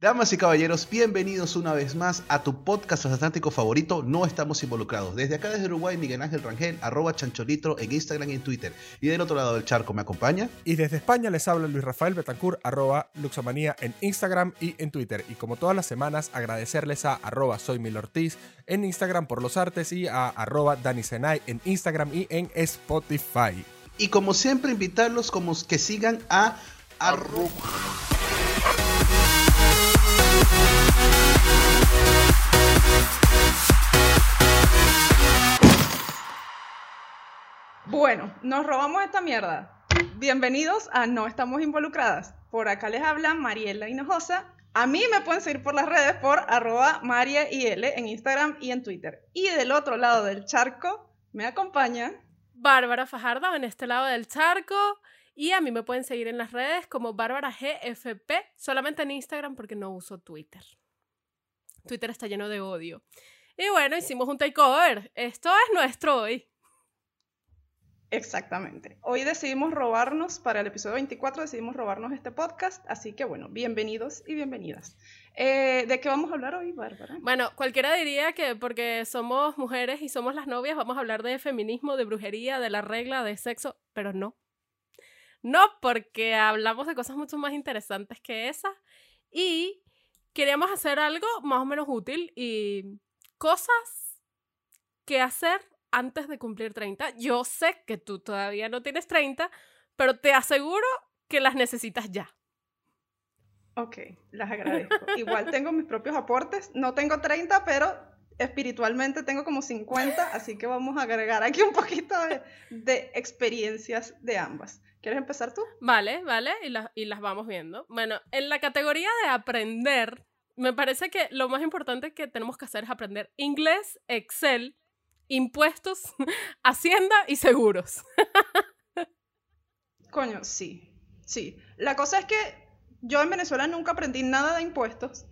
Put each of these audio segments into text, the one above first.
Damas y caballeros, bienvenidos una vez más a tu podcast transatlántico favorito, No Estamos Involucrados. Desde acá, desde Uruguay, Miguel Ángel Rangel, arroba chancholitro en Instagram y en Twitter. Y del otro lado del charco me acompaña. Y desde España les habla Luis Rafael Betancourt, arroba luxomanía en Instagram y en Twitter. Y como todas las semanas, agradecerles a arroba soy Ortiz en Instagram por los artes y a arroba Dani Senay en Instagram y en Spotify. Y como siempre, invitarlos como que sigan a arroba... Bueno, nos robamos esta mierda. Bienvenidos a No Estamos Involucradas. Por acá les habla Mariela Hinojosa. A mí me pueden seguir por las redes por arroba en Instagram y en Twitter. Y del otro lado del charco me acompaña Bárbara Fajardo en este lado del charco. Y a mí me pueden seguir en las redes como Bárbara GFP, solamente en Instagram porque no uso Twitter. Twitter está lleno de odio. Y bueno, hicimos un takeover. Esto es nuestro hoy. Exactamente. Hoy decidimos robarnos, para el episodio 24 decidimos robarnos este podcast, así que bueno, bienvenidos y bienvenidas. Eh, ¿De qué vamos a hablar hoy, Bárbara? Bueno, cualquiera diría que porque somos mujeres y somos las novias vamos a hablar de feminismo, de brujería, de la regla, de sexo, pero no. No, porque hablamos de cosas mucho más interesantes que esas y queríamos hacer algo más o menos útil y cosas que hacer antes de cumplir 30. Yo sé que tú todavía no tienes 30, pero te aseguro que las necesitas ya. Ok, las agradezco. Igual tengo mis propios aportes. No tengo 30, pero espiritualmente tengo como 50, así que vamos a agregar aquí un poquito de, experiencias de ambas. ¿Quieres empezar tú? Vale, vale, y, y las vamos viendo. Bueno, en la categoría de aprender, me parece que lo más importante que tenemos que hacer es aprender inglés, Excel, impuestos, hacienda y seguros. Coño, sí, sí. La cosa es que yo en Venezuela nunca aprendí nada de impuestos,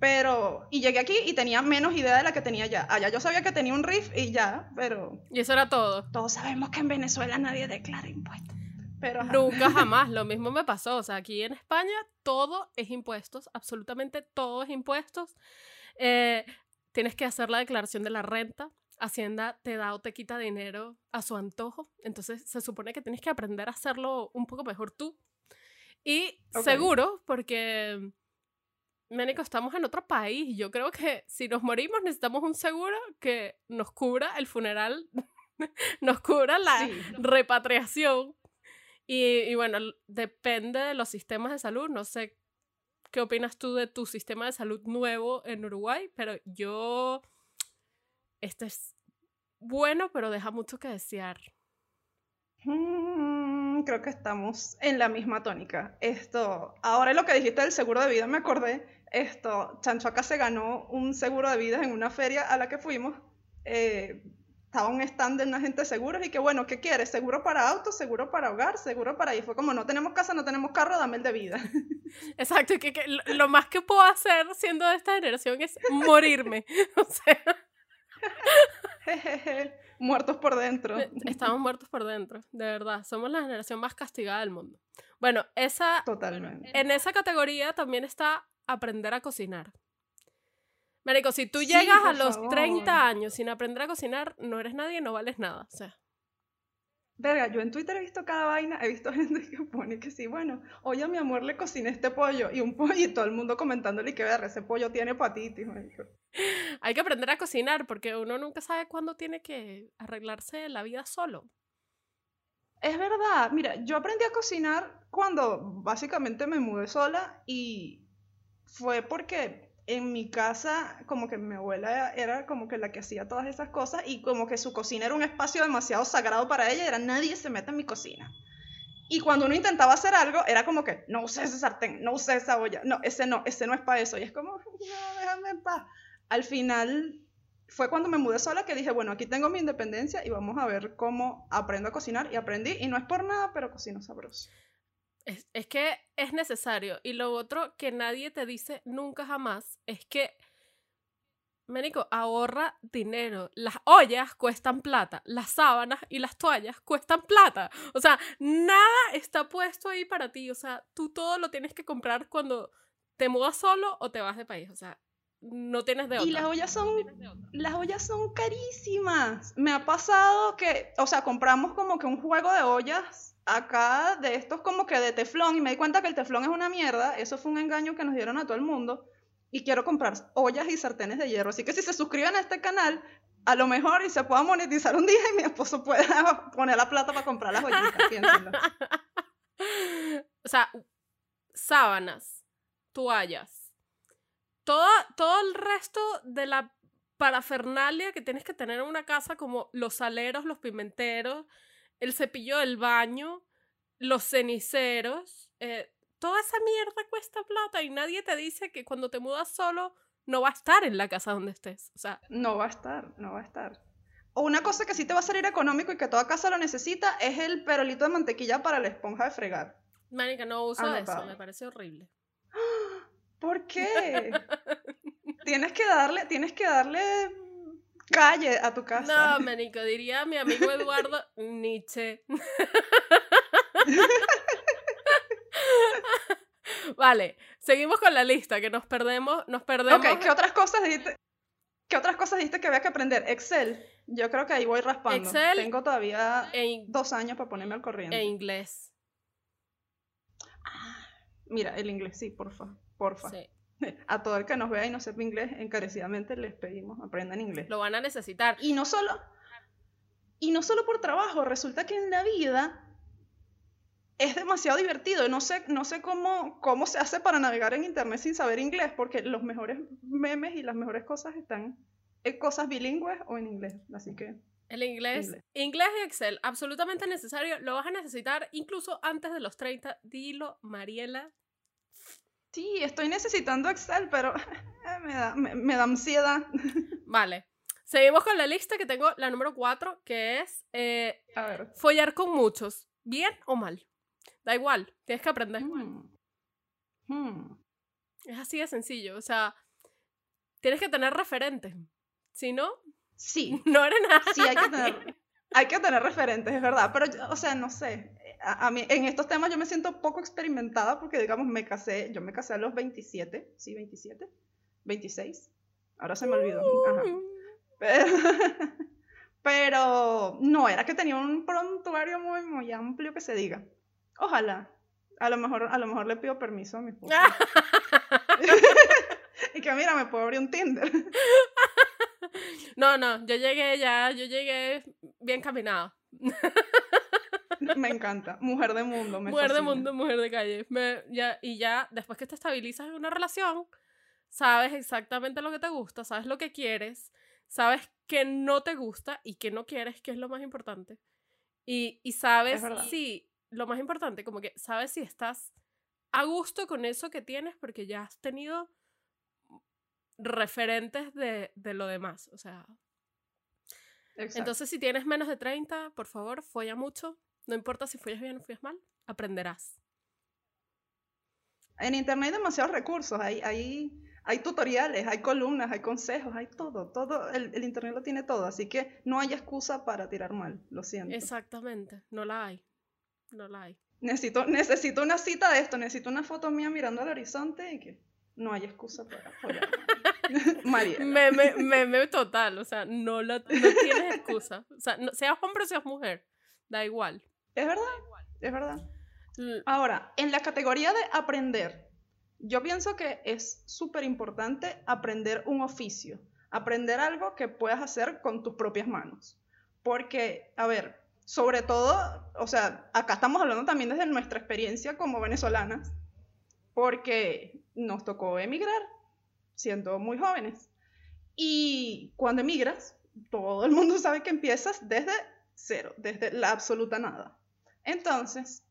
pero... Y llegué aquí y tenía menos idea de la que tenía ya. Allá yo sabía que tenía un RIF y ya, pero... Y eso era todo. Todos sabemos que en Venezuela nadie declara impuestos. Pero, Nunca jamás, lo mismo me pasó. O sea, aquí en España todo es impuestos, absolutamente todo es impuestos. Eh, tienes que hacer la declaración de la renta, Hacienda te da o te quita dinero a su antojo, entonces se supone que tienes que aprender a hacerlo un poco mejor tú. Y seguro, porque, Ménico, estamos en otro país. Yo creo que si nos morimos necesitamos un seguro que nos cubra el funeral, nos cubra la repatriación. Y, y bueno, depende de los sistemas de salud. No sé qué opinas tú de tu sistema de salud nuevo en Uruguay, pero yo este es bueno, pero deja mucho que desear. Mm, creo que estamos en la misma tónica. Esto, ahora lo que dijiste del seguro de vida, me acordé. Esto, Chancho acá se ganó un seguro de vida en una feria a la que fuimos. Eh, estaba un stand de una gente de seguros y que bueno, ¿qué quieres? ¿Seguro para auto, seguro para hogar, seguro para... Y fue como, no tenemos casa, no tenemos carro, dame el de vida. Exacto, y que, que lo más que puedo hacer siendo de esta generación es morirme. O sea... muertos por dentro. Eh, estamos muertos por dentro, de verdad. Somos la generación más castigada del mundo. Bueno, esa. Totalmente. En esa categoría también está aprender a cocinar. Marico, si tú llegas a los 30 años sin aprender a cocinar, no eres nadie, no vales nada. O sea. Verga, yo en Twitter he visto cada vaina, he visto gente que pone que sí, bueno, oye, mi amor, le cociné este pollo y un pollo y todo el mundo comentándole que verga, ese pollo tiene hepatitis. Hay que aprender a cocinar porque uno nunca sabe cuándo tiene que arreglarse la vida solo. Es verdad, mira, yo aprendí a cocinar cuando básicamente me mudé sola y fue porque en mi casa, como que mi abuela era como que la que hacía todas esas cosas y como que su cocina era un espacio demasiado sagrado para ella, era nadie se mete en mi cocina. Y cuando uno intentaba hacer algo, era como que, no use ese sartén, no use esa olla, no, ese no, ese no es para eso. Y es como, no, déjame en paz. Al final, fue cuando me mudé sola que dije, bueno, aquí tengo mi independencia y vamos a ver cómo aprendo a cocinar. Y aprendí, y no es por nada, pero cocino sabroso. Es, que es necesario. Y lo otro que nadie te dice nunca jamás es que, Ménico, ahorra dinero. Las ollas cuestan plata, las sábanas y las toallas cuestan plata. O sea, nada está puesto ahí para ti. O sea, tú todo lo tienes que comprar cuando te mudas solo o te vas de país. O sea, no tienes de otra. Y las ollas son, las ollas son carísimas. Me ha pasado que, o sea, compramos como que un juego de ollas acá de estos como que de teflón y me di cuenta que el teflón es una mierda. Eso fue un engaño que nos dieron a todo el mundo. Y quiero comprar ollas y sartenes de hierro. Así que si se suscriben a este canal, a lo mejor y se pueda monetizar un día y mi esposo pueda poner la plata para comprar las ollitas. piénsenlo. O sea, sábanas, toallas, toda, todo el resto de la parafernalia que tienes que tener en una casa, como los saleros, los pimenteros, el cepillo del baño, los ceniceros, eh, toda esa mierda cuesta plata y nadie te dice que cuando te mudas solo no va a estar en la casa donde estés. O sea, No va a estar, no va a estar. O una cosa que sí te va a salir económico y que toda casa lo necesita es el perolito de mantequilla para la esponja de fregar. Marica, no uso Ah, eso, me parece horrible. ¿Por qué? tienes que darle, tienes que darle calle a tu casa. No, Manico, diría mi amigo Eduardo Nietzsche. vale, seguimos con la lista, que nos perdemos, nos perdemos. Ok, ¿qué otras cosas dijiste? ¿Qué otras cosas dijiste que había que aprender? Excel. Yo creo que ahí voy raspando. Excel Tengo todavía en, dos años para ponerme al corriente. en inglés. Mira, el inglés, sí, porfa. Porfa. Sí, A todo el que nos vea y no sepa inglés, encarecidamente les pedimos aprendan inglés. lo van a necesitar. Y no solo, y no solo por trabajo, resulta que en la vida es demasiado divertido. No sé, no sé cómo, cómo se hace para navegar en internet sin saber inglés, porque los mejores memes y las mejores cosas están en cosas bilingües o en inglés. Así que El inglés, Inglés. inglés y Excel, absolutamente necesario. Lo vas a necesitar incluso antes de los 30. Dilo, Mariela. Sí, estoy necesitando Excel, pero me da, me, me da ansiedad. Vale. Seguimos con la lista que tengo, la número 4, que es eh, A ver. follar con muchos. ¿Bien o mal? Da igual, tienes que aprender. Hmm. Hmm. Es así de sencillo. O sea, tienes que tener referentes. Si no, Sí, no eres nada. Sí, hay que tener, hay que tener referentes, es verdad. Pero, yo- o sea, no sé. A, a mí, en estos temas yo me siento poco experimentada porque, digamos, me casé, yo me casé a los 27, sí, 27, 26. Ahora se me olvidó. Ajá. Pero, pero no, era que tenía un prontuario muy, muy amplio que se diga. Ojalá. A lo mejor, a lo mejor le pido permiso a mi esposo. y que mira, me puedo abrir un Tinder. No, no, yo llegué ya, yo llegué bien caminado. me encanta. Mujer de mundo. Me mujer de mundo, mujer de calle. Me- ya, y ya, después que te estabilizas en una relación, sabes exactamente lo que te gusta, sabes lo que quieres, sabes que no te gusta y que no quieres, que es lo más importante. Y, y sabes si, lo más importante, como que sabes si estás a gusto con eso que tienes porque ya has tenido referentes de, de lo demás. O sea, Exacto. entonces si tienes menos de 30, por favor, folla mucho. No importa si follas bien o follas mal, aprenderás. En internet hay demasiados recursos, hay, hay, hay tutoriales, hay columnas, hay consejos, hay todo, todo, el, el internet lo tiene todo, así que no hay excusa para tirar mal, lo siento. Exactamente, no la hay. No la hay. Necesito, necesito una cita de esto, necesito una foto mía mirando al horizonte y que no hay excusa para follar. María. Meme, meme total, o sea, no, la, no tienes excusa. O sea, no- seas hombre o seas mujer, da igual. Es verdad, es verdad. Ahora, en la categoría de aprender, yo pienso que es súper importante aprender un oficio, aprender algo que puedas hacer con tus propias manos. Porque, a ver, sobre todo, o sea, acá estamos hablando también desde nuestra experiencia como venezolanas, porque nos tocó emigrar siendo muy jóvenes. Y cuando emigras, todo el mundo sabe que empiezas desde cero, desde la absoluta nada. Entonces,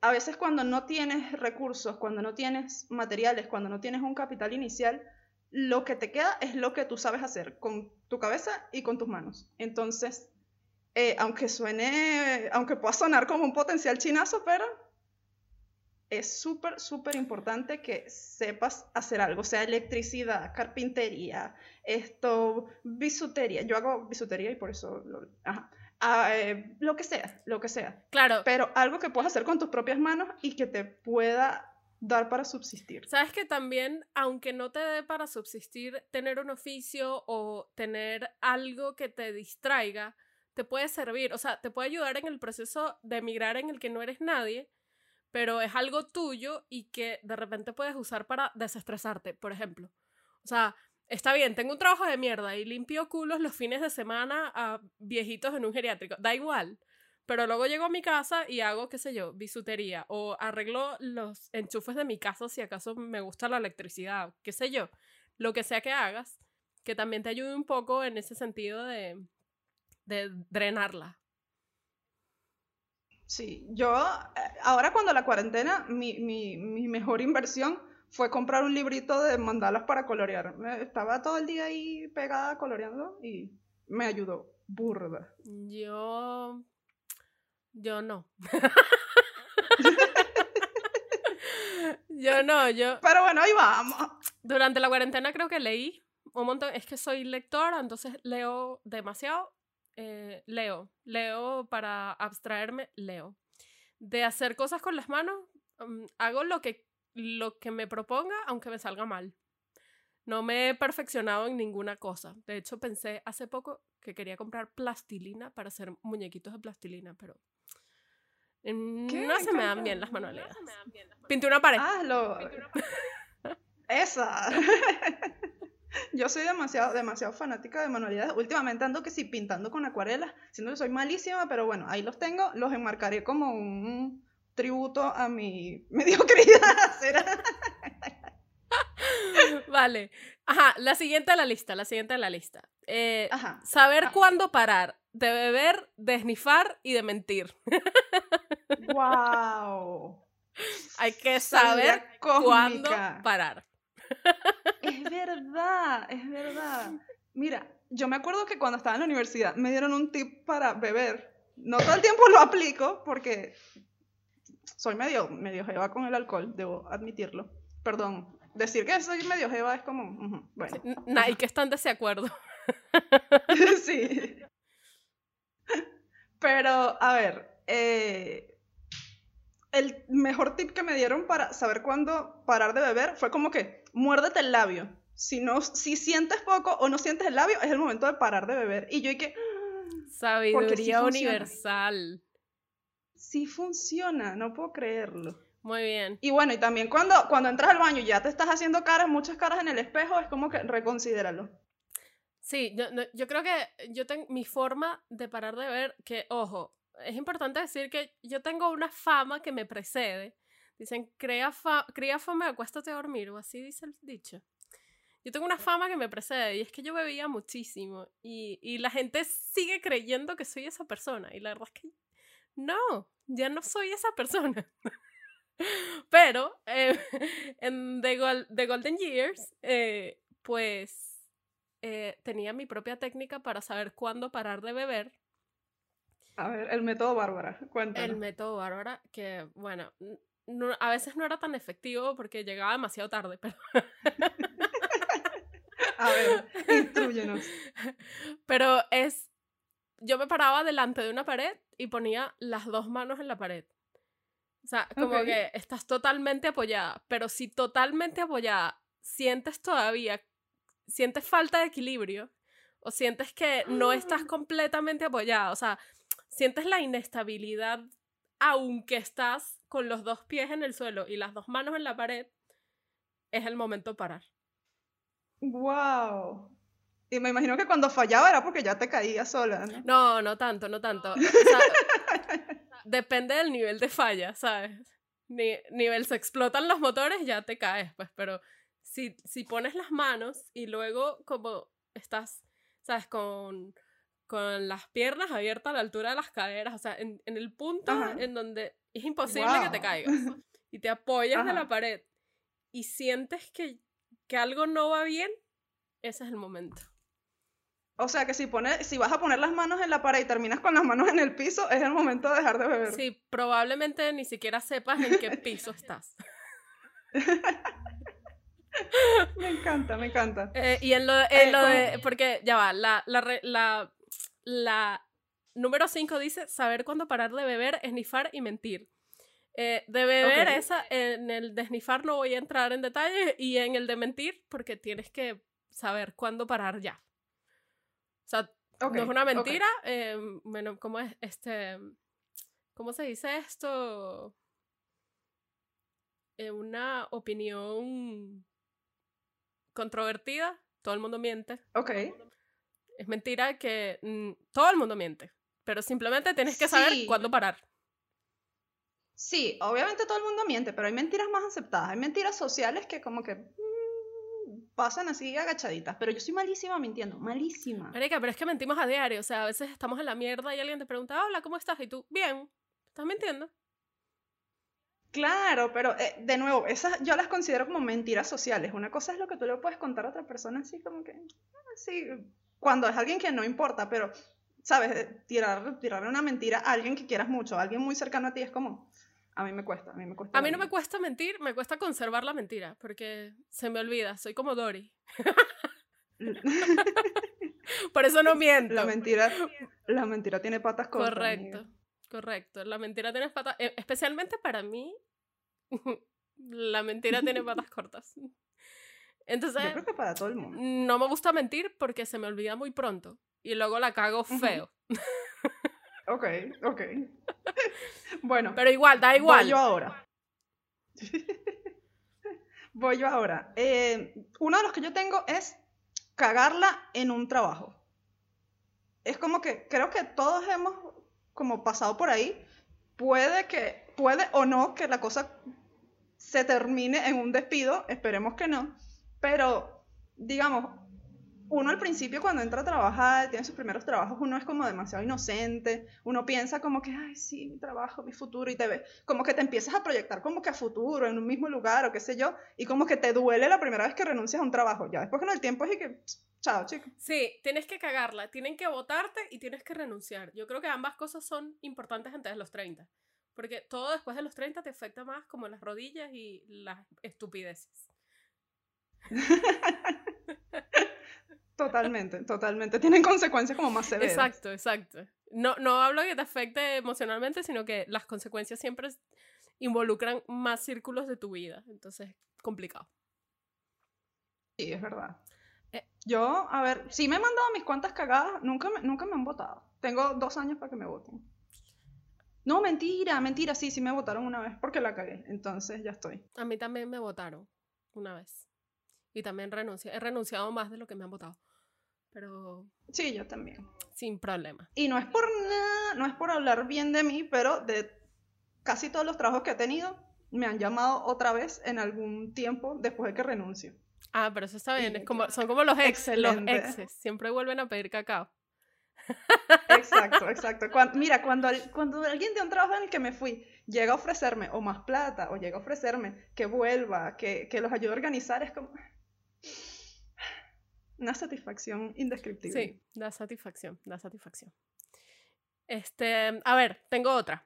a veces cuando no tienes recursos, cuando no tienes materiales, cuando no tienes un capital inicial, lo que te queda es lo que tú sabes hacer con tu cabeza y con tus manos. Entonces, eh, aunque suene, aunque pueda sonar como un potencial chinazo, pero es súper, súper importante que sepas hacer algo, sea electricidad, carpintería, esto, bisutería. Yo hago bisutería y por eso, lo, ajá. Ah, eh, lo que sea, lo que sea Claro, pero algo que puedas hacer con tus propias manos y que te pueda dar para subsistir. Sabes que también, aunque no te dé para subsistir, tener un oficio o tener algo que te distraiga, te puede servir, o sea, te puede ayudar en el proceso de emigrar en el que no eres nadie, pero es algo tuyo y que de repente puedes usar para desestresarte, por ejemplo. O sea, está bien, tengo un trabajo de mierda y limpio culos los fines de semana a viejitos en un geriátrico, da igual. Pero luego llego a mi casa y hago, qué sé yo, bisutería o arreglo los enchufes de mi casa si acaso me gusta la electricidad, qué sé yo. Lo que sea que hagas, que también te ayude un poco en ese sentido de, de drenarla. Sí, yo eh, ahora cuando la cuarentena, mi, mi, mi mejor inversión fue comprar un librito de mandalas para colorear. Estaba todo el día ahí pegada coloreando y me ayudó burda. Yo. Yo no. yo no, yo. Pero bueno, ahí vamos. Durante la cuarentena creo que leí un montón. Es que soy lectora, entonces leo demasiado. eh, leo. Leo para abstraerme, leo. De hacer cosas con las manos, mm, hago lo que, lo que me proponga, aunque me salga mal. No me he perfeccionado en ninguna cosa. De hecho, pensé hace poco que quería comprar plastilina para hacer muñequitos de plastilina, pero no se me dan bien las manualidades. Pinté una pared. Hazlo. Esa. Yo soy demasiado, demasiado fanática de manualidades. Últimamente ando que sí pintando con acuarelas, siendo que soy malísima, pero bueno, ahí los tengo, los enmarcaré como un tributo a mi mediocridad. ¿será? Vale. Ajá, la siguiente de la lista, la siguiente de la lista. Eh, Ajá. saber cuándo parar de beber, de esnifar y de mentir. Wow. Hay que saber cuándo parar. Es verdad, es verdad. Mira, yo me acuerdo que cuando estaba en la universidad me dieron un tip para beber. No todo el tiempo lo aplico porque soy medio, medio jeva con el alcohol, debo admitirlo. Perdón, decir que soy medio jeva es como, ujú, bueno, N- Nike está en desacuerdo. sí. Pero, a ver, eh, el mejor tip que me dieron para saber cuándo parar de beber fue como que muérdete el labio. Si, no, si sientes poco o no sientes el labio, es el momento de parar de beber. Y yo y que, Sabiduría universal. Sí funciona, no puedo creerlo. Muy bien. Y bueno, y también cuando, cuando entras al baño y ya te estás haciendo caras, muchas caras en el espejo, es como que reconsidéralo. Sí, yo, yo creo que yo tengo mi forma de parar de beber, que, ojo, es importante decir que yo tengo una fama que me precede. Dicen, crea, fa cría fama y acuéstate a dormir, o así dice el dicho. Yo tengo una fama que me precede y es que yo bebía muchísimo y, y la gente sigue creyendo que soy esa persona y la verdad es que no, ya no soy esa persona. Pero eh, en The, Gol- The Golden Years, eh, pues eh, tenía mi propia técnica para saber cuándo parar de beber. A ver, el método Bárbara, cuéntanos. El método Bárbara, que bueno, no- a veces no era tan efectivo porque llegaba demasiado tarde, pero, A ver, instruyenos. pero es, yo me paraba delante de una pared y ponía las dos manos en la pared. O sea, como que estás totalmente apoyada, pero si totalmente apoyada sientes todavía, sientes falta de equilibrio o sientes que no estás completamente apoyada, o sea, sientes la inestabilidad aunque estás con los dos pies en el suelo y las dos manos en la pared, es el momento de parar. Wow. Y me imagino que cuando fallaba era porque ya te caías sola, ¿no? No, no tanto, no tanto. O sea, depende del nivel de falla, ¿sabes? Ni- nivel se explotan los motores, ya te caes, pues, pero si, si pones las manos y luego como estás, ¿sabes? Con, con las piernas abiertas a la altura de las caderas, o sea, en, en el punto Ajá. en donde es imposible que te caigas y te apoyas de la pared y sientes que, que algo no va bien, ese es el momento. O sea que si, pones, si vas a poner las manos en la pared y terminas con las manos en el piso, es el momento de dejar de beber. Sí, probablemente ni siquiera sepas en qué piso estás. Me encanta, me encanta. Eh, y en lo, en Eh, lo de. Porque ya va, la, la, la, la número 5 dice: saber cuándo parar de beber, esnifar y mentir. Eh, de beber, esa, en el de no voy a entrar en detalle y en el de mentir, porque tienes que saber cuándo parar ya. O sea, no es una mentira, eh, bueno, ¿cómo es? Este, ¿cómo se dice esto? Eh, una opinión controvertida, todo el mundo miente. Ok. Es mentira que mm, todo el mundo miente, pero simplemente tienes que saber Sí. cuándo parar. Sí, obviamente todo el mundo miente, pero hay mentiras más aceptadas. Hay mentiras sociales que como que mm, pasan así agachaditas. Pero yo soy malísima mintiendo, malísima. Marica, pero es que mentimos a diario, o sea, a veces estamos en la mierda y alguien te pregunta, hola, ¿cómo estás? Y tú, bien, ¿estás mintiendo? Claro, pero eh, de nuevo, esas yo las considero como mentiras sociales. Una cosa es lo que tú le puedes contar a otra persona así como que, ah, sí, cuando es alguien que no importa, pero, ¿sabes? Eh, Tirar, tirarle una mentira a alguien que quieras mucho, a alguien muy cercano a ti es como, a mí me cuesta, a mí me cuesta. A mí no me cuesta mentir, me cuesta conservar la mentira, porque se me olvida, soy como Dory. Por eso no miento. La mentira, la mentira tiene patas cortas. correcto, amiga. correcto. La mentira tiene patas, eh, especialmente para mí, la mentira tiene patas cortas. Entonces, Yo creo que para todo el mundo. no me gusta mentir porque se me olvida muy pronto y luego la cago feo. Ok, ok. bueno, Pero igual, da igual. voy yo ahora. voy yo ahora. Eh, uno de los que yo tengo es cagarla en un trabajo. Es como que creo que todos hemos como pasado por ahí. Puede que, puede o no que la cosa se termine en un despido, esperemos que no, pero digamos, uno al principio cuando entra a trabajar, tiene sus primeros trabajos, uno es como demasiado inocente, uno piensa como que, ay, sí, mi trabajo, mi futuro, y te ve, como que te empiezas a proyectar como que a futuro, en un mismo lugar o qué sé yo, y como que te duele la primera vez que renuncias a un trabajo, ya después con el tiempo es y que, chao, chico. Sí, tienes que cagarla, tienen que votarte y tienes que renunciar. Yo creo que ambas cosas son importantes antes de los 30. Porque todo después de los 30 te afecta más como las rodillas y las estupideces. Totalmente, totalmente, tienen consecuencias como más severas. Exacto, exacto. No, no hablo que te afecte emocionalmente, sino que las consecuencias siempre involucran más círculos de tu vida. Entonces, complicado. Sí, es verdad. Eh. Yo, a ver, sí me he mandado mis cuantas cagadas, nunca me, nunca me han votado. Tengo dos años para que me voten. No, mentira, mentira, sí, sí me votaron una vez porque la cagué. Entonces ya estoy. A mí también me votaron una vez. Y también renuncié. He renunciado más de lo que me han votado. Pero Sí, yo también. sin problema. Y no es por nada, no es por hablar bien de mí, pero de casi todos los trabajos que he tenido, me han llamado otra vez en algún tiempo después de que renuncio. Ah, pero eso está bien. Es como, son como los ex, los Excelente. exes. Siempre vuelven a pedir cacao. Exacto, exacto. Mira, cuando, cuando alguien de un trabajo en el que me fui llega a ofrecerme o más plata o llega a ofrecerme que vuelva, que, que los ayude a organizar, es como una satisfacción indescriptible. Sí, da satisfacción, da satisfacción. Este, a ver, tengo otra.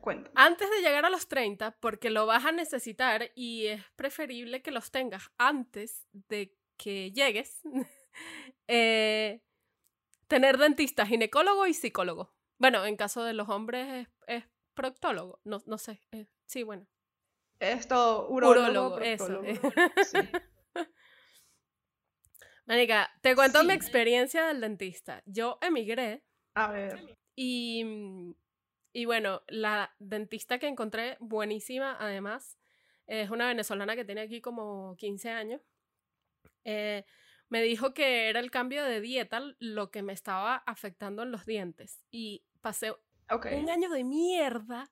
Cuenta. Antes de llegar a los 30, porque lo vas a necesitar y es preferible que los tengas antes de que llegues, eh, tener dentista, ginecólogo y psicólogo. Bueno, en caso de los hombres es, es proctólogo, no, no sé. eh, sí, bueno. Esto, urólogo, Urólogo, eso. proctólogo. Sí. Manica, te cuento mi experiencia del dentista. Yo emigré A ver, Y, y bueno, la dentista que encontré, buenísima además, es una venezolana que tiene aquí como 15 años. eh, me dijo que era el cambio de dieta lo que me estaba afectando en los dientes. Y pasé un año de mierda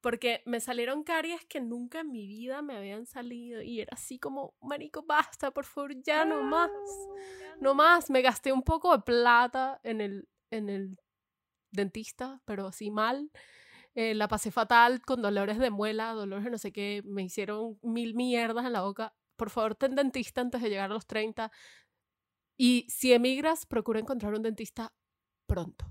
porque me salieron caries que nunca en mi vida me habían salido. Y era así como, marico, basta, por favor, ya no más. No más, me gasté un poco de plata en el, en el dentista, pero así mal. Eh, la pasé fatal con dolores de muela, dolores de no sé qué. Me hicieron mil mierdas en la boca. Por favor, ten dentista antes de llegar a los 30. Y si emigras, procura encontrar un dentista pronto.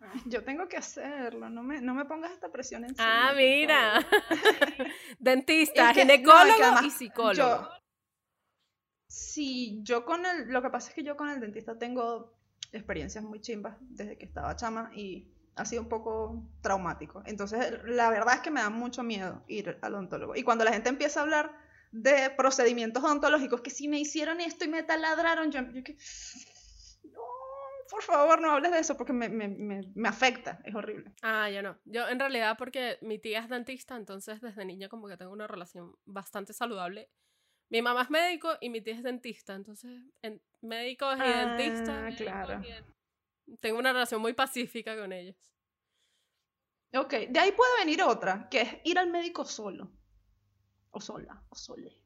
Ay, Yo tengo que hacerlo, no me, no me pongas esta presión encima. Ah, mira. Dentista, que- no, ginecólogo además y psicólogo. Yo, sí, yo con el, lo que pasa es que yo con el dentista tengo experiencias muy chimbas desde que estaba chama y ha sido un poco traumático. Entonces, la verdad es que me da mucho miedo ir al odontólogo. Y cuando la gente empieza a hablar de procedimientos odontológicos, que si me hicieron esto y me taladraron, yo, yo que, no, por favor, no hables de eso porque me, me, me, me afecta, es horrible. Ah, yo no. Yo en realidad porque mi tía es dentista, entonces desde niña como que tengo una relación bastante saludable. Mi mamá es médico y mi tía es dentista, entonces en médicos y Ah, dentistas claro. tengo una relación muy pacífica con ellos. Ok, de ahí puede venir otra, que es ir al médico solo. O sola, o sole.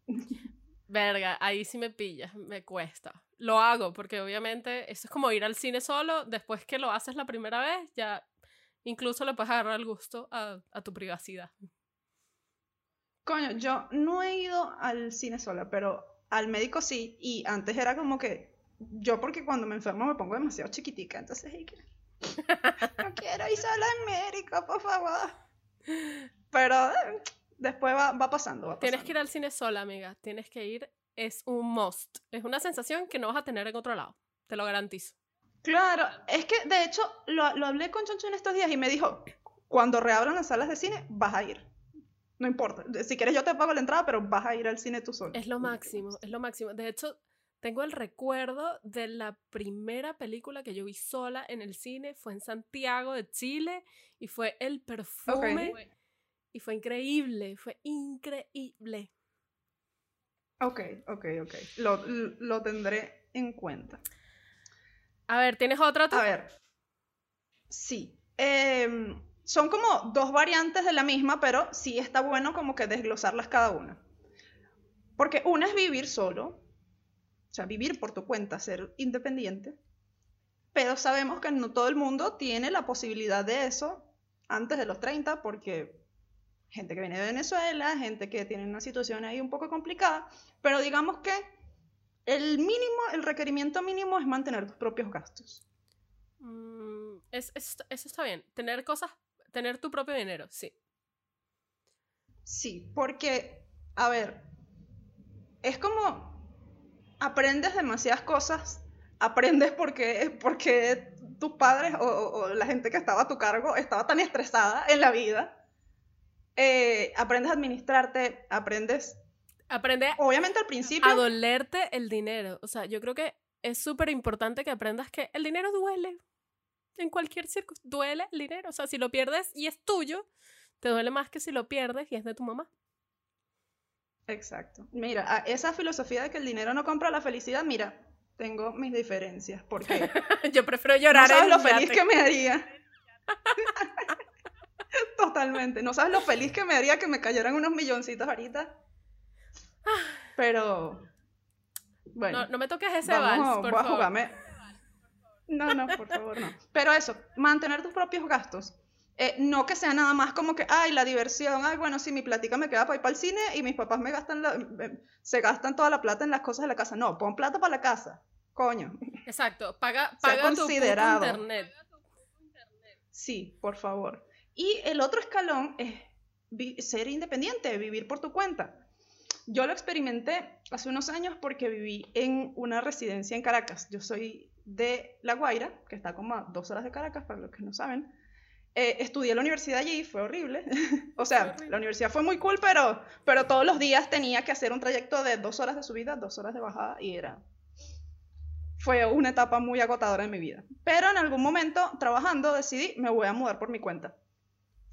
Verga, ahí sí me pillas, me cuesta. Lo hago porque obviamente eso es como ir al cine solo, después que lo haces la primera vez, ya incluso le puedes agarrar el gusto a, a tu privacidad. Coño, yo no he ido al cine sola, pero al médico sí. Y antes era como que yo porque cuando me enfermo me pongo demasiado chiquitica, entonces que- no quiero ir sola al médico, por favor. Pero eh, después va, va pasando, va pasando. Tienes que ir al cine sola, amiga. Tienes que ir, es un must. Es una sensación que no vas a tener en otro lado, te lo garantizo. Claro, es que de hecho lo, lo hablé con Choncho en estos días y me dijo, cuando reabran las salas de cine, vas a ir. No importa, si quieres yo te pago la entrada, pero vas a ir al cine tú solo. Es lo máximo, es lo máximo. De hecho, tengo el recuerdo de la primera película que yo vi sola en el cine, fue en Santiago de Chile y fue El perfume y fue increíble, fue increíble. Ok, ok, ok. Lo, lo tendré en cuenta. A ver, ¿tienes otra? A ver. Sí. Em, son como dos variantes de la misma, pero sí está bueno como que desglosarlas cada una. Porque una es vivir solo, o sea, vivir por tu cuenta, ser independiente. Pero sabemos que no todo el mundo tiene la posibilidad de eso antes de los 30, porque gente que viene de Venezuela, gente que tiene una situación ahí un poco complicada, pero digamos que el mínimo, el requerimiento mínimo es mantener tus propios gastos. Mm, es- es- eso está bien. Tener cosas, tener tu propio dinero, sí. Sí, porque, a ver, es como aprendes demasiadas cosas, aprendes porque, porque tus padres o, o- o la gente que estaba a tu cargo estaba tan estresada en la vida. Eh, aprendes a administrarte, aprendes, Aprende obviamente al principio, a dolerte el dinero. O sea, yo creo que es súper importante que aprendas que el dinero duele. En cualquier circunstancia, duele el dinero. O sea, si lo pierdes y es tuyo, te duele más que si lo pierdes y es de tu mamá. Exacto. Mira, esa filosofía de que el dinero no compra la felicidad, mira, tengo mis diferencias, porque yo prefiero no llorar sabes en lo feliz que me haría. Totalmente. No sabes lo feliz que me haría que me cayeran unos milloncitos ahorita. Pero bueno, No, no me toques ese vamos, vals, a- por voy a jugarme. No, no, por favor, no. Pero eso, mantener tus propios gastos. Eh, no que sea nada más como que, ay, la diversión, ay, bueno, sí, mi platica me queda para ir para el cine y mis papás me gastan la- eh, se gastan toda la plata en las cosas de la casa. No, pon plata para la casa. Coño. Exacto, paga, paga tu internet. Sí, por favor. Y el otro escalón es ser independiente, vivir por tu cuenta. Yo lo experimenté hace unos años porque viví en una residencia en Caracas. Yo soy de La Guaira, que está como a dos horas de Caracas, para los que no saben. Eh, estudié en la universidad allí, fue horrible. o sea, horrible. la universidad fue muy cool, pero, pero todos los días tenía que hacer un trayecto de dos horas de subida, dos horas de bajada, y era... Fue una etapa muy agotadora en mi vida. Pero en algún momento, trabajando, decidí, me voy a mudar por mi cuenta.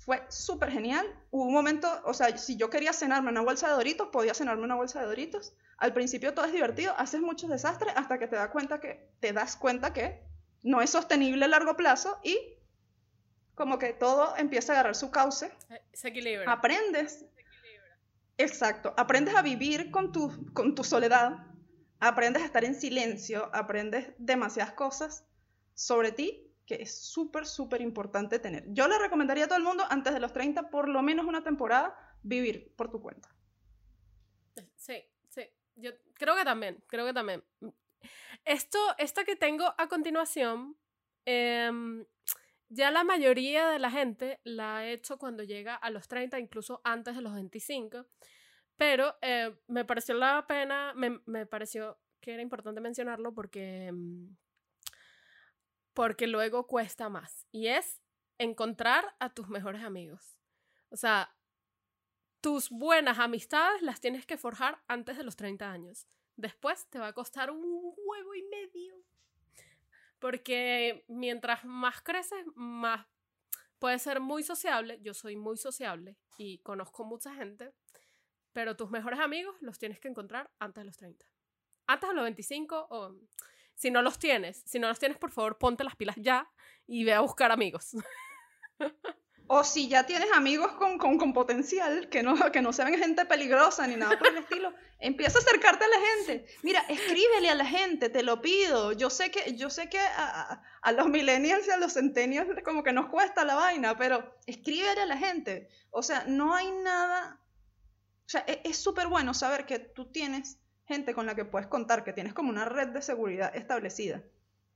Fue súper genial. Hubo un momento, o sea, si yo quería cenarme una bolsa de doritos, podía cenarme una bolsa de doritos. Al principio todo es divertido, haces muchos desastres hasta que te das cuenta que, te das cuenta que no es sostenible a largo plazo y como que todo empieza a agarrar su cauce. Eh, Se equilibra. Aprendes. Exacto. Aprendes a vivir con tu, con tu soledad. Aprendes a estar en silencio. Aprendes demasiadas cosas sobre ti que es súper, súper importante tener. Yo le recomendaría a todo el mundo antes de los 30, por lo menos una temporada, vivir por tu cuenta. Sí, sí. Yo creo que también, creo que también. Esto, esta que tengo a continuación, em, ya la mayoría de la gente la ha hecho cuando llega a los 30, incluso antes de los 25. Pero eh, me pareció la pena, me, me pareció que era importante mencionarlo porque, em, porque luego cuesta más. Y es encontrar a tus mejores amigos. O sea, tus buenas amistades las tienes que forjar antes de los 30 años. Después te va a costar un huevo y medio. Porque mientras más creces, más puedes ser muy sociable. Yo soy muy sociable y conozco mucha gente. Pero tus mejores amigos los tienes que encontrar antes de los 30. Antes de los 25 o si no los tienes, si no los tienes, por favor, ponte las pilas ya y ve a buscar amigos. O si ya tienes amigos con, con, con, potencial, que no, que no sean gente peligrosa ni nada por el estilo, empieza a acercarte a la gente. Mira, escríbele a la gente, te lo pido. Yo sé que, yo sé que a, a los millennials y a los centennials como que nos cuesta la vaina, pero escríbele a la gente. O sea, no hay nada... O sea, e, es súper bueno saber que tú tienes gente con la que puedes contar, que tienes como una red de seguridad establecida.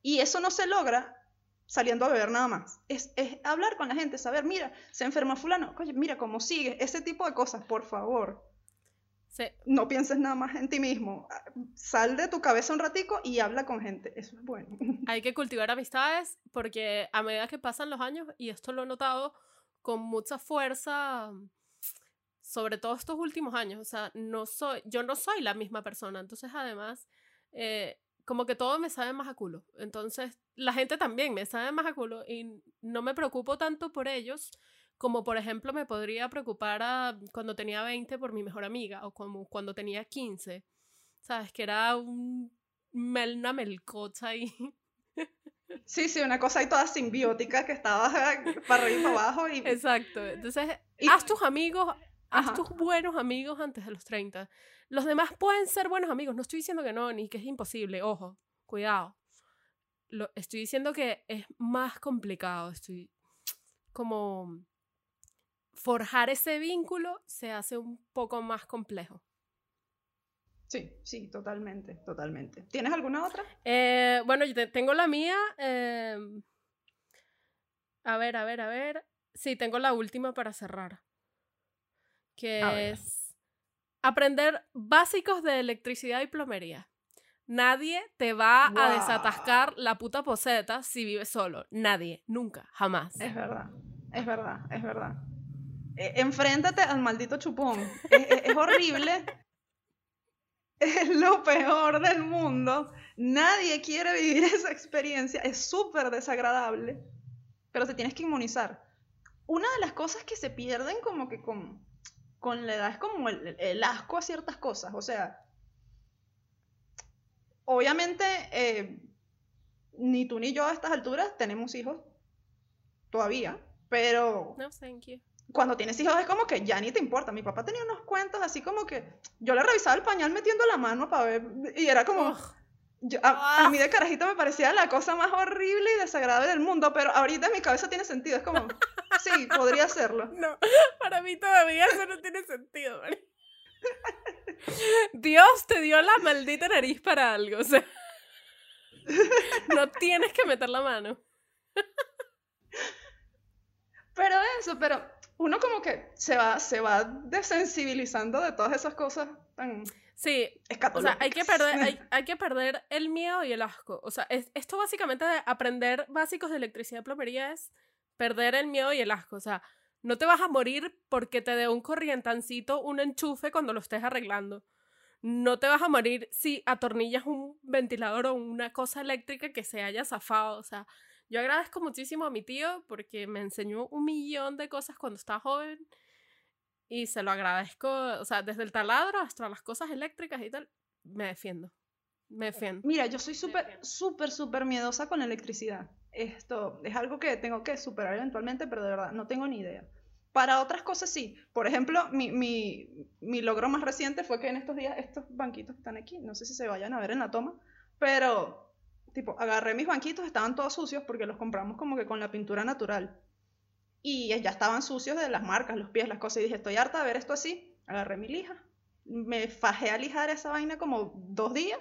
Y eso no se logra saliendo a beber nada más. Es, es, hablar con la gente, saber, mira, se enferma fulano, oye, mira cómo sigue, ese tipo de cosas, por favor. Sí. No pienses nada más en ti mismo. Sal de tu cabeza un ratico y habla con gente. Eso es bueno. Hay que cultivar amistades porque a medida que pasan los años, y esto lo he notado con mucha fuerza, sobre todo estos últimos años, o sea, no soy, yo no soy la misma persona. Entonces, además, eh, como que todo me sabe más a culo. Entonces, la gente también me sabe más a culo y no me preocupo tanto por ellos como, por ejemplo, me podría preocupar a, cuando tenía 20 por mi mejor amiga o como cuando tenía 15. ¿Sabes? Que era un, una melcocha ahí. Sí, sí, una cosa ahí toda simbiótica que estaba para arriba y para abajo. Y... Exacto. Entonces, y... haz tus amigos, haz tus buenos amigos antes de los 30. Los demás pueden ser buenos amigos, no estoy diciendo que no, ni que es imposible, ojo, cuidado. Lo, estoy diciendo que es más complicado, estoy como forjar ese vínculo se hace un poco más complejo. Sí, sí, totalmente, totalmente. ¿Tienes alguna otra? Eh, bueno, yo te, tengo la mía. Eh, a ver, a ver, a ver. Sí, tengo la última para cerrar. Que es aprender básicos de electricidad y plomería. Nadie te va wow. a desatascar la puta poseta si vives solo. Nadie, nunca, jamás. Es verdad, es verdad, es verdad. Eh, enfréntate al maldito chupón. es, es, es horrible. Es lo peor del mundo. Nadie quiere vivir esa experiencia. Es súper desagradable. Pero te tienes que inmunizar. Una de las cosas que se pierden como que con, con la edad es como el, el, asco a ciertas cosas. O sea, obviamente, eh, ni tú ni yo a estas alturas tenemos hijos todavía, pero... No, thank you. Cuando tienes hijos es como que ya ni te importa. Mi papá tenía unos cuentos así como que yo le revisaba el pañal metiendo la mano para ver y era como... Oh. Yo, a, a, mí de carajito me parecía la cosa más horrible y desagradable del mundo, pero ahorita en mi cabeza tiene sentido. Es como, sí, podría hacerlo. No, para mí todavía eso no tiene sentido. ¿vale? Dios te dio la maldita nariz para algo, o sea, no tienes que meter la mano. Pero eso, pero uno como que se va, se va desensibilizando de todas esas cosas tan... Sí, o sea, hay que, perder, hay, hay, que perder el miedo y el asco. O sea, es, esto básicamente de aprender básicos de electricidad y plomería es perder el miedo y el asco. O sea, no te vas a morir porque te dé un corrientancito, un enchufe cuando lo estés arreglando. No te vas a morir si atornillas un ventilador o una cosa eléctrica que se haya zafado. O sea, yo agradezco muchísimo a mi tío porque me enseñó un millón de cosas cuando estaba joven y se lo agradezco, o sea, desde el taladro hasta las cosas eléctricas y tal, me defiendo. Me defiendo. Mira, yo soy súper, súper, súper miedosa con la electricidad. Esto es algo que tengo que superar eventualmente, pero de verdad no tengo ni idea. Para otras cosas sí. Por ejemplo, mi, mi, mi logro más reciente fue que en estos días estos banquitos están aquí, no sé si se vayan a ver en la toma, pero tipo, agarré mis banquitos, estaban todos sucios porque los compramos como que con la pintura natural y ya estaban sucios de las marcas, los pies, las cosas, y dije, estoy harta de ver esto así, agarré mi lija, me fajé a lijar esa vaina como dos días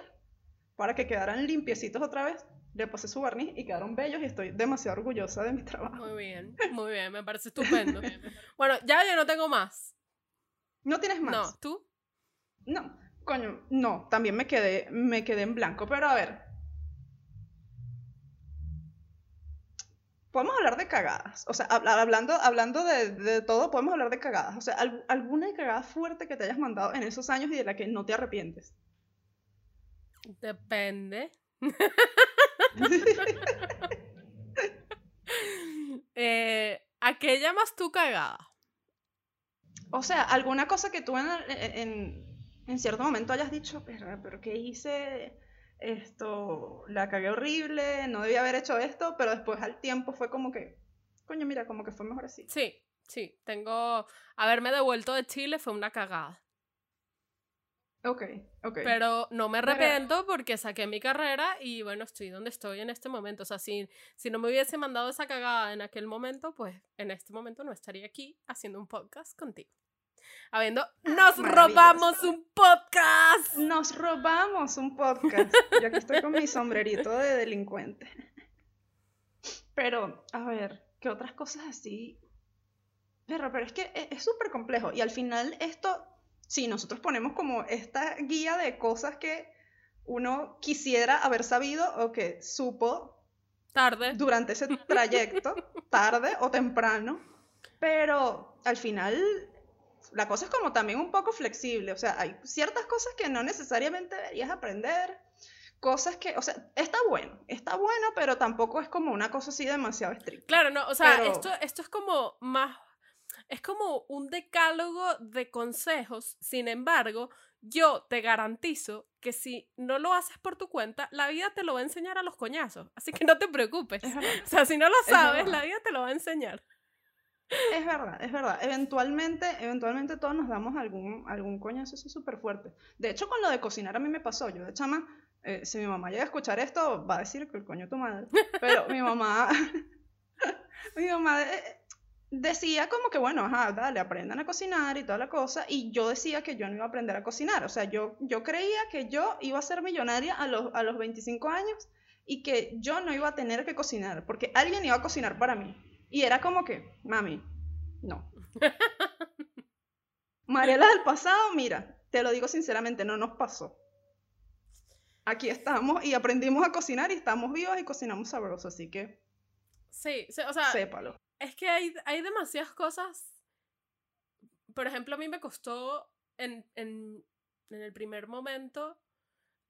para que quedaran limpiecitos otra vez, le pasé su barniz y quedaron bellos y estoy demasiado orgullosa de mi trabajo. Muy bien, muy bien, me parece estupendo. bueno, ya yo no tengo más. ¿No tienes más? No, ¿tú? No, coño, no, también me quedé, me quedé en blanco, pero a ver, podemos hablar de cagadas. O sea, hab- hablando, hablando de, de todo, podemos hablar de cagadas. O sea, al- alguna cagada fuerte que te hayas mandado en esos años y de la que no te arrepientes. Depende. eh, ¿A qué llamas tú cagada? O sea, alguna cosa que tú en, en, en cierto momento hayas dicho, pero, pero ¿qué hice? Esto, la cagué horrible, no debía haber hecho esto, pero después al tiempo fue como que, coño, mira, como que fue mejor así. Sí, sí, tengo... Haberme devuelto de Chile fue una cagada. Ok, ok. Pero no me Pero- arrepiento porque saqué mi carrera y bueno, estoy donde estoy en este momento. O sea, si, si no me hubiese mandado esa cagada en aquel momento, pues en este momento no estaría aquí haciendo un podcast contigo. Habiendo, ¡nos maravilloso. robamos un podcast! Nos robamos un podcast. Yo aquí estoy con mi sombrerito de delincuente. Pero, a ver, ¿qué otras cosas así? Pero, pero es que e- es súper complejo. Y al final esto, sí, nosotros ponemos como esta guía de cosas que uno quisiera haber sabido o que supo Tarde. durante ese trayecto, tarde o temprano, pero al final la cosa es como también un poco flexible, o sea, hay ciertas cosas que no necesariamente deberías aprender, cosas que, o sea, está bueno, está bueno, pero tampoco es como una cosa así demasiado estricta. Claro, no, o sea, Pero- esto, esto es como más, es como un decálogo de consejos, sin embargo, yo te garantizo que si no lo haces por tu cuenta, la vida te lo va a enseñar a los coñazos, así que no te preocupes. O sea, si no lo Es sabes, la vida te lo va a enseñar. Es verdad, es verdad. Eventualmente, eventualmente todos nos damos algún, algún coñazo así súper fuerte. De hecho, con lo de cocinar a mí me pasó. Yo de chama, eh, si mi mamá llega a escuchar esto, va a decir que el coño tu madre. Pero mi mamá, mi mamá eh, decía como que, bueno, ajá, dale, aprendan a cocinar y toda la cosa. Y yo decía que yo no iba a aprender a cocinar. O sea, yo, yo creía que yo iba a ser millonaria a los, a los 25 años y que yo no iba a tener que cocinar, porque alguien iba a cocinar para mí. Y era como que, mami, no. Mariela del pasado, mira, te lo digo sinceramente, no nos pasó. Aquí estamos y aprendimos a cocinar y estamos vivos y cocinamos sabroso, así que Sí, o sea, sépalo. Es que hay, hay demasiadas cosas. Por ejemplo, a mí me costó en, en, en el primer momento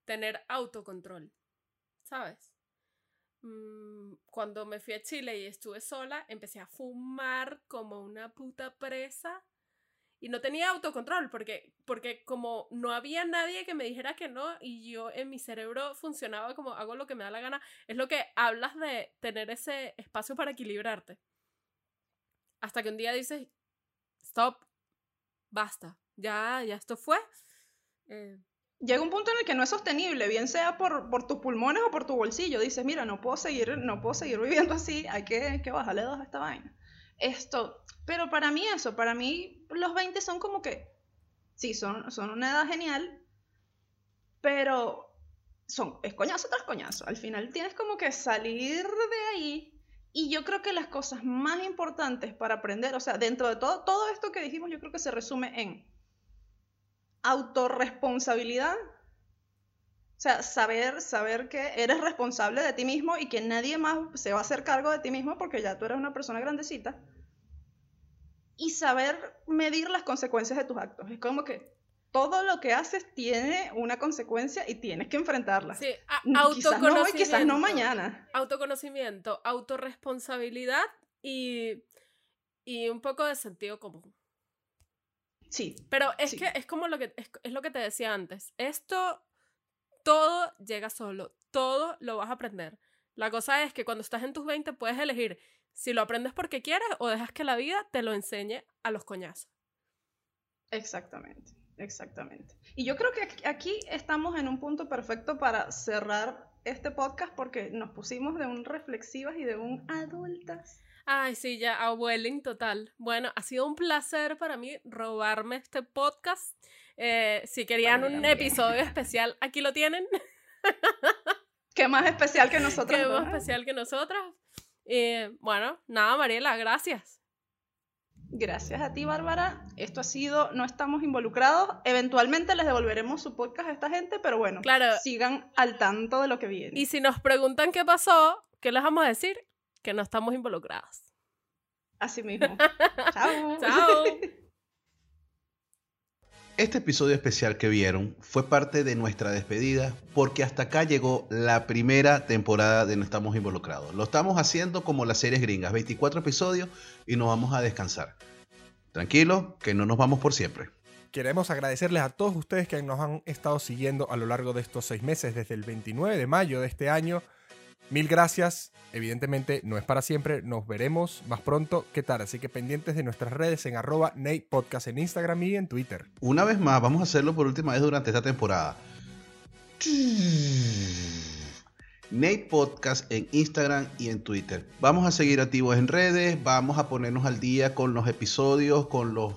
tener autocontrol, ¿sabes? Mm, Cuando me fui a Chile y estuve sola, empecé a fumar como una puta presa y no tenía autocontrol porque, porque como no había nadie que me dijera que no y yo en mi cerebro funcionaba como hago lo que me da la gana, es lo que hablas de tener ese espacio para equilibrarte. Hasta que un día dices, stop, basta, ya, ya esto fue. Eh, Llega un punto en el que no es sostenible, bien sea por, por tus pulmones o por tu bolsillo. Dices, mira, no puedo seguir, no puedo seguir viviendo así, hay que, hay que bajarle dos a esta vaina. Esto, pero para mí eso, para mí los 20 son como que, sí, son, son una edad genial, pero son, es coñazo tras coñazo. Al final tienes como que salir de ahí. Y yo creo que las cosas más importantes para aprender, o sea, dentro de todo, todo esto que dijimos, yo creo que se resume en autorresponsabilidad. O sea, saber, saber que eres responsable de ti mismo y que nadie más se va a hacer cargo de ti mismo porque ya tú eres una persona grandecita. Y saber medir las consecuencias de tus actos. Es como que todo lo que haces tiene una consecuencia y tienes que enfrentarla. sí, a- Mm, Quizás no hoy, quizás no autoconocimiento. mañana. Autoconocimiento, autorresponsabilidad y, y un poco de sentido común. Sí, Pero es Sí. que es como lo que es, es lo que te decía antes. Esto todo llega solo, todo lo vas a aprender. La cosa es que cuando estás en tus 20 puedes elegir si lo aprendes porque quieres o dejas que la vida te lo enseñe a los coñazos. Exactamente, exactamente. Y yo creo que aquí- estamos en un punto perfecto para cerrar este podcast porque nos pusimos de un reflexivas y de un adultas. Ay, sí, ya, abueling total. Bueno, ha sido un placer para mí robarme este podcast. Eh, si querían un también. episodio especial, aquí lo tienen. Qué más especial que nosotros. Qué más especial que nosotras. Eh, bueno, nada, Mariela, gracias. Gracias a ti, Bárbara. Esto ha sido No estamos involucrados. Eventualmente les devolveremos su podcast a esta gente, pero bueno, Claro. sigan al tanto de lo que viene. Y si nos preguntan qué pasó, ¿qué les vamos a decir? que no estamos involucradas. Así mismo. Chao. Chao. Este episodio especial que vieron fue parte de nuestra despedida porque hasta acá llegó la primera temporada de No Estamos Involucrados. Lo estamos haciendo como las series gringas, 24 episodios y nos vamos a descansar. Tranquilo, que no nos vamos por siempre. Queremos agradecerles a todos ustedes que nos han estado siguiendo a lo largo de estos seis meses, desde el 29 de mayo de este año. Mil gracias. Evidentemente no es para siempre. Nos veremos más pronto. ¿Qué tal? Así que pendientes de nuestras redes en arroba Nate Podcast en Instagram y en Twitter. Una vez más, vamos a hacerlo por última vez durante esta temporada. Nate Podcast en Instagram y en Twitter. Vamos a seguir activos en redes, vamos a ponernos al día con los episodios, con los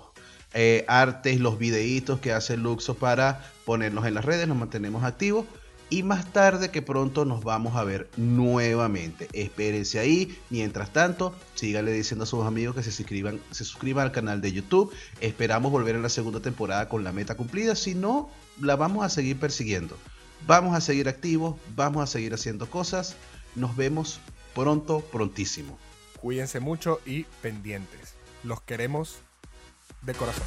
eh, artes, los videitos que hace Luxo para ponernos en las redes, nos mantenemos activos. Y más tarde que pronto nos vamos a ver nuevamente. Espérense ahí. Mientras tanto, síganle diciendo a sus amigos que se suscriban, se suscriban al canal de YouTube. Esperamos volver en la segunda temporada con la meta cumplida. Si no, la vamos a seguir persiguiendo. Vamos a seguir activos, vamos a seguir haciendo cosas. Nos vemos pronto, prontísimo. Cuídense mucho y pendientes. Los queremos de corazón.